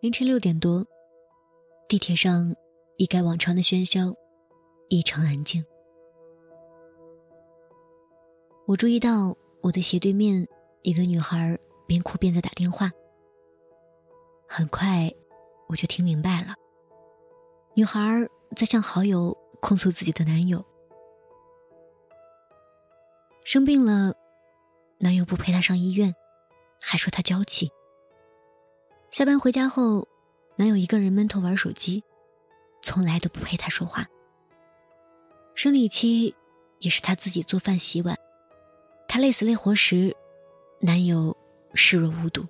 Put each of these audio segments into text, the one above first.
凌晨六点多，地铁上一改往常的喧嚣，异常安静。我注意到我的斜对面一个女孩边哭边在打电话。很快，我就听明白了，女孩在向好友控诉自己的男友生病了，男友不陪她上医院，还说她娇气。下班回家后，男友一个人闷头玩手机，从来都不陪她说话。生理期也是她自己做饭洗碗，她累死累活时，男友视若无睹。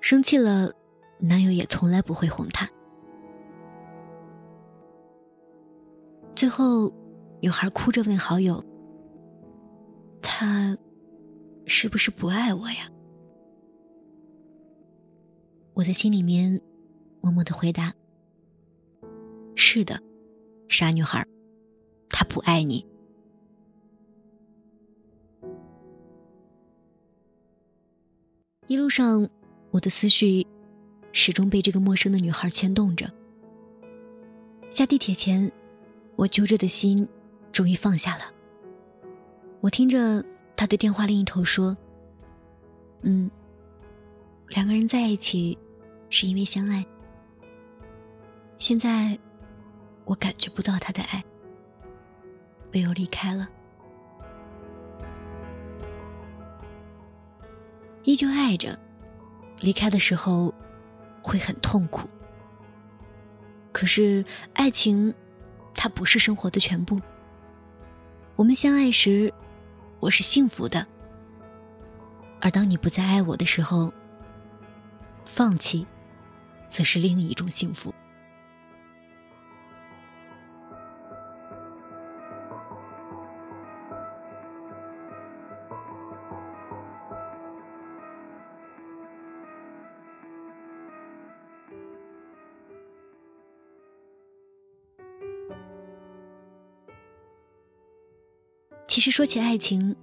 生气了，男友也从来不会哄她。最后，女孩哭着问好友：“他是不是不爱我呀？”我在心里面默默的回答：“是的，傻女孩，他不爱你。”一路上，我的思绪始终被这个陌生的女孩牵动着。下地铁前，我揪着的心终于放下了。我听着他对电话另一头说：“嗯，两个人在一起。”是因为相爱，现在我感觉不到他的爱，唯有离开了。依旧爱着，离开的时候会很痛苦。可是爱情，它不是生活的全部。我们相爱时，我是幸福的；而当你不再爱我的时候，放弃。则是另一种幸福。其实说起爱情，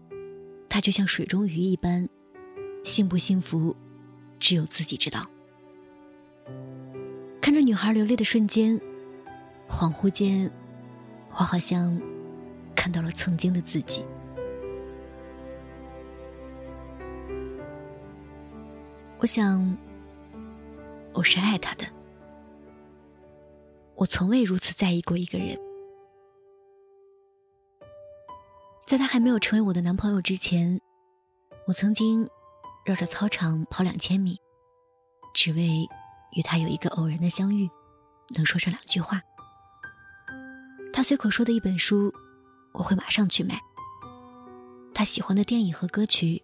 它就像水中鱼一般，幸不幸福，只有自己知道。看着女孩流泪的瞬间，恍惚间，我好像看到了曾经的自己。我想，我是爱他的。我从未如此在意过一个人。在他还没有成为我的男朋友之前，我曾经绕着操场跑两千米，只为。与他有一个偶然的相遇，能说上两句话。他随口说的一本书，我会马上去买。他喜欢的电影和歌曲，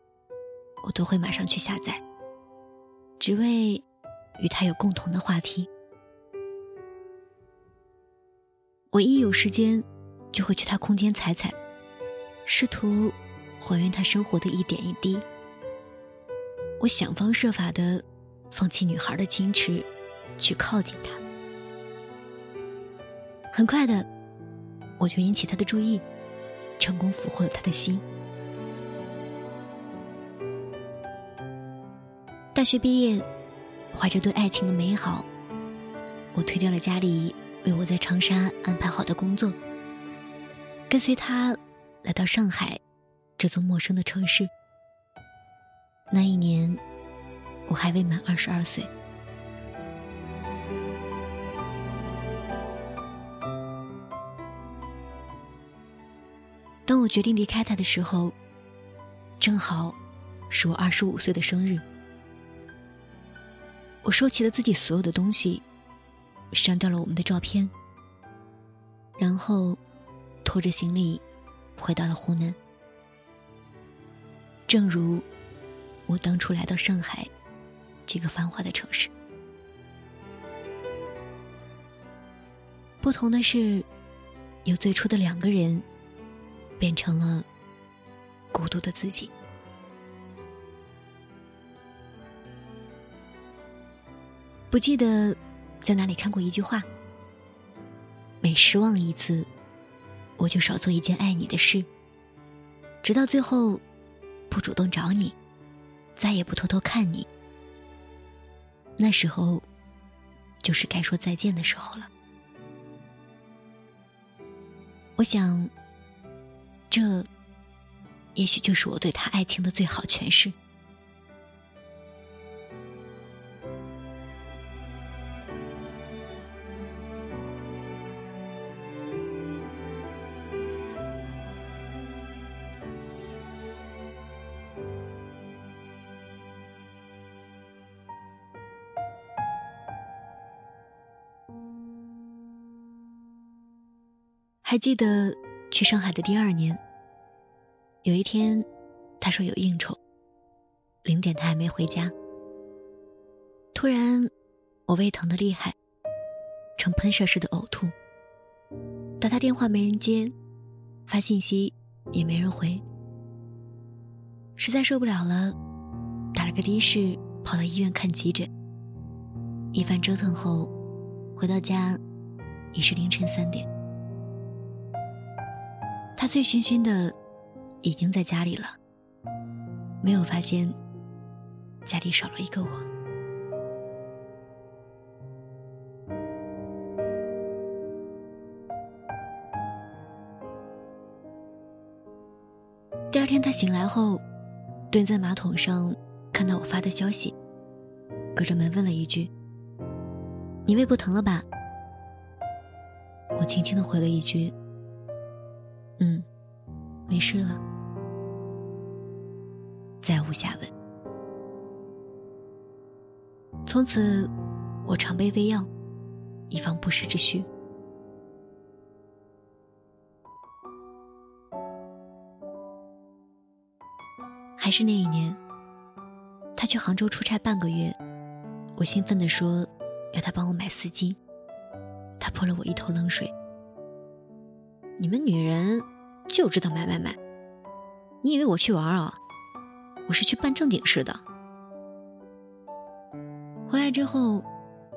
我都会马上去下载，只为与他有共同的话题。我一有时间，就会去他空间踩踩，试图还原他生活的一点一滴。我想方设法的。放弃女孩的矜持，去靠近他。很快的，我就引起他的注意，成功俘获了他的心。大学毕业，怀着对爱情的美好，我推掉了家里为我在长沙安排好的工作，跟随他来到上海这座陌生的城市。那一年。我还未满二十二岁。当我决定离开他的时候，正好是我二十五岁的生日。我收起了自己所有的东西，删掉了我们的照片，然后拖着行李回到了湖南。正如我当初来到上海。这个繁华的城市，不同的是，由最初的两个人，变成了孤独的自己。不记得在哪里看过一句话：每失望一次，我就少做一件爱你的事，直到最后，不主动找你，再也不偷偷看你。那时候就是该说再见的时候了。我想，这也许就是我对他爱情的最好诠释。还记得去上海的第二年，有一天，他说有应酬，零点他还没回家。突然，我胃疼的厉害，呈喷射式的呕吐。打他电话没人接，发信息也没人回，实在受不了了，打了个的士跑到医院看急诊。一番折腾后，回到家已是凌晨三点。他醉醺醺的，已经在家里了，没有发现家里少了一个我。第二天他醒来后，蹲在马桶上，看到我发的消息，隔着门问了一句：“你胃不疼了吧？”我轻轻的回了一句。嗯，没事了，再无下文。从此，我常备胃药，以防不时之需。还是那一年，他去杭州出差半个月，我兴奋地说要他帮我买丝巾，他泼了我一头冷水。你们女人就知道买买买！你以为我去玩啊？我是去办正经事的。回来之后，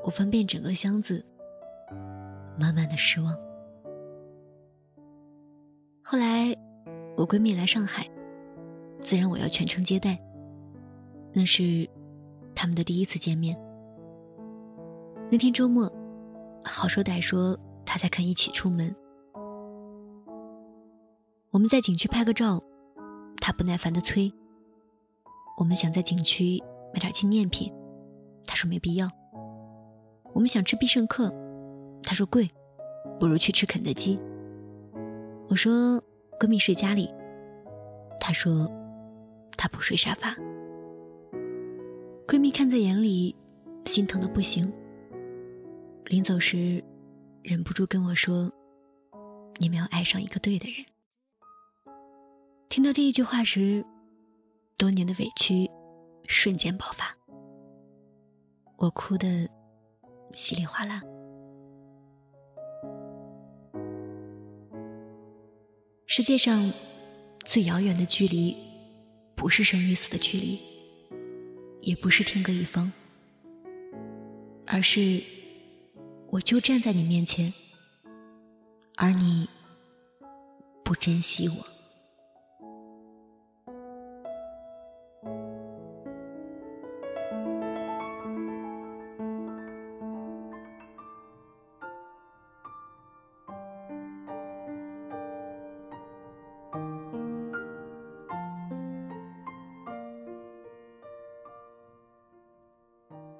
我翻遍整个箱子，满满的失望。后来，我闺蜜来上海，自然我要全程接待。那是他们的第一次见面。那天周末，好说歹说，他才肯一起出门。我们在景区拍个照，他不耐烦的催。我们想在景区买点纪念品，他说没必要。我们想吃必胜客，他说贵，不如去吃肯德基。我说闺蜜睡家里，他说她不睡沙发。闺蜜看在眼里，心疼的不行。临走时，忍不住跟我说：“你没有爱上一个对的人。”听到这一句话时，多年的委屈瞬间爆发，我哭得稀里哗啦。世界上最遥远的距离，不是生与死的距离，也不是天各一方，而是我就站在你面前，而你不珍惜我。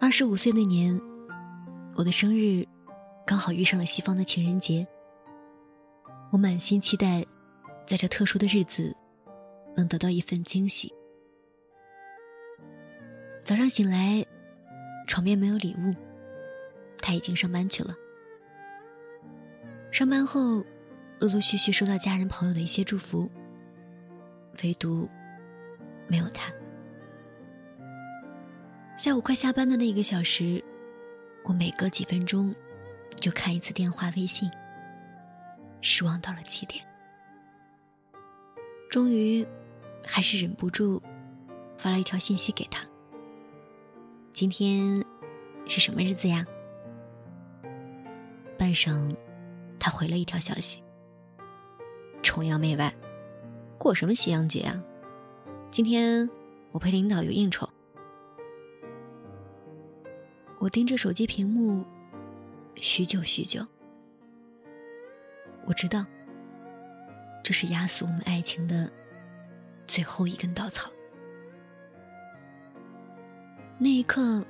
二十五岁那年，我的生日刚好遇上了西方的情人节。我满心期待，在这特殊的日子能得到一份惊喜。早上醒来，床边没有礼物，他已经上班去了。上班后，陆陆续续收到家人朋友的一些祝福，唯独没有他。下午快下班的那一个小时，我每隔几分钟就看一次电话、微信，失望到了极点。终于，还是忍不住发了一条信息给他：“今天是什么日子呀？”半晌，他回了一条消息：“崇洋媚外，过什么西洋节啊？今天我陪领导有应酬。”我盯着手机屏幕，许久许久。我知道，这是压死我们爱情的最后一根稻草。那一刻，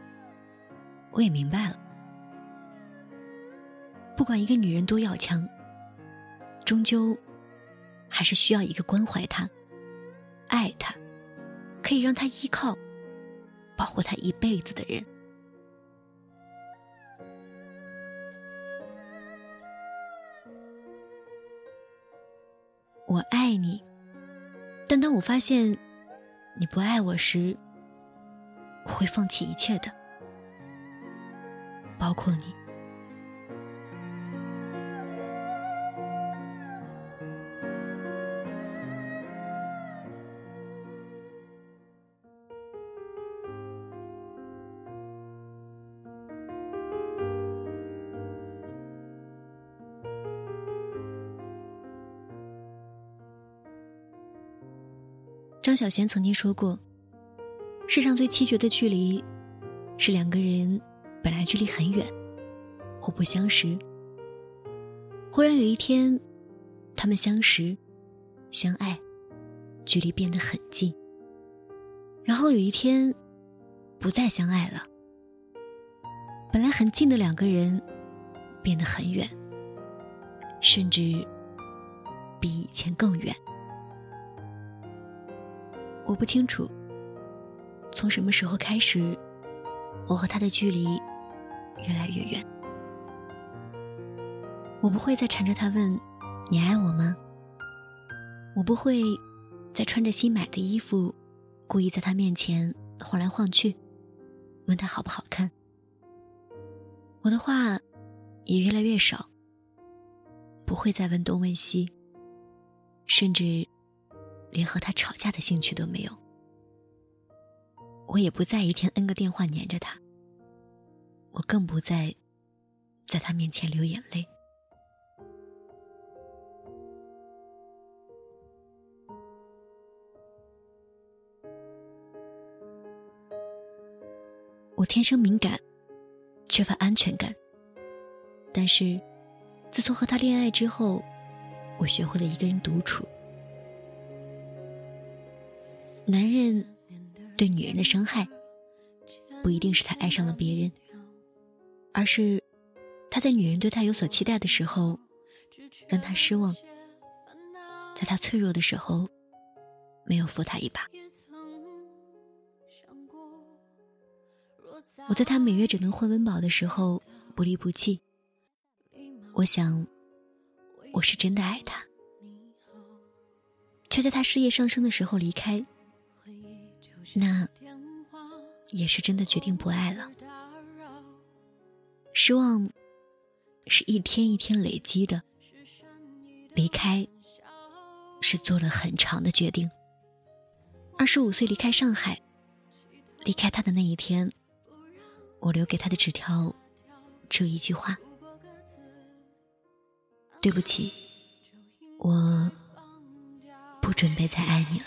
我也明白了，不管一个女人多要强，终究还是需要一个关怀她、爱她、可以让她依靠、保护她一辈子的人。我爱你，但当我发现你不爱我时，我会放弃一切的，包括你。张小娴曾经说过：“世上最凄绝的距离，是两个人本来距离很远，互不相识，忽然有一天，他们相识、相爱，距离变得很近。然后有一天，不再相爱了，本来很近的两个人，变得很远，甚至比以前更远。”我不清楚，从什么时候开始，我和他的距离越来越远。我不会再缠着他问：“你爱我吗？”我不会再穿着新买的衣服，故意在他面前晃来晃去，问他好不好看。我的话也越来越少，不会再问东问西，甚至。连和他吵架的兴趣都没有，我也不再一天 N 个电话黏着他，我更不再在他面前流眼泪。我天生敏感，缺乏安全感，但是自从和他恋爱之后，我学会了一个人独处。男人对女人的伤害，不一定是他爱上了别人，而是他在女人对他有所期待的时候，让他失望；在他脆弱的时候，没有扶他一把。我在他每月只能混温饱的时候不离不弃。我想，我是真的爱他，却在他事业上升的时候离开。那也是真的决定不爱了。失望是一天一天累积的，离开是做了很长的决定。二十五岁离开上海，离开他的那一天，我留给他的纸条只有一句话：对不起，我不准备再爱你了。